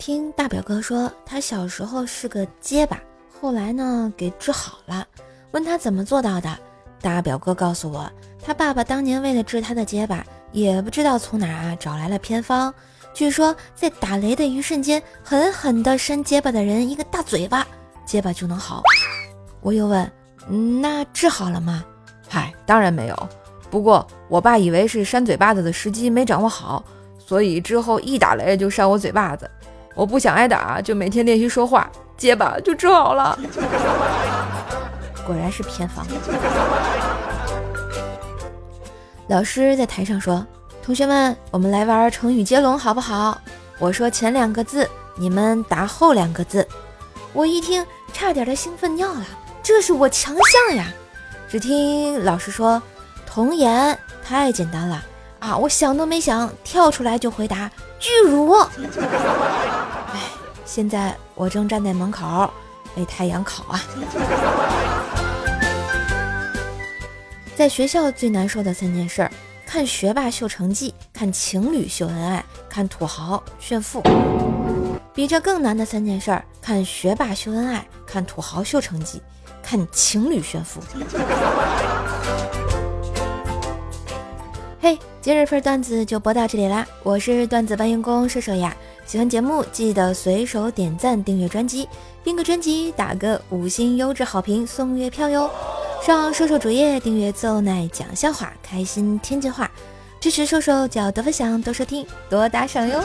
听大表哥说，他小时候是个结巴，后来呢给治好了。问他怎么做到的，大表哥告诉我，他爸爸当年为了治他的结巴，也不知道从哪啊找来了偏方。据说在打雷的一瞬间，狠狠地扇结巴的人一个大嘴巴，结巴就能好。我又问，那治好了吗？嗨，当然没有。不过我爸以为是扇嘴巴子的时机没掌握好，所以之后一打雷就扇我嘴巴子。我不想挨打，就每天练习说话，结巴就治好了。果然是偏方。老师在台上说。同学们，我们来玩成语接龙好不好？我说前两个字，你们答后两个字。我一听，差点的兴奋尿了，这是我强项呀！只听老师说童颜，太简单了啊！我想都没想，跳出来就回答巨乳。哎，现在我正站在门口，被太阳烤啊！在学校最难受的三件事。看学霸秀成绩，看情侣秀恩爱，看土豪炫富。比这更难的三件事：看学霸秀恩爱，看土豪秀成绩，看情侣炫富。今日份段子就播到这里啦！我是段子搬运工射手呀，喜欢节目记得随手点赞、订阅专辑，订个专辑打个五星优质好评送月票哟。上瘦瘦主页订阅奏奶讲笑话，开心天津话，支持瘦瘦就要多分享、多收听、多打赏哟。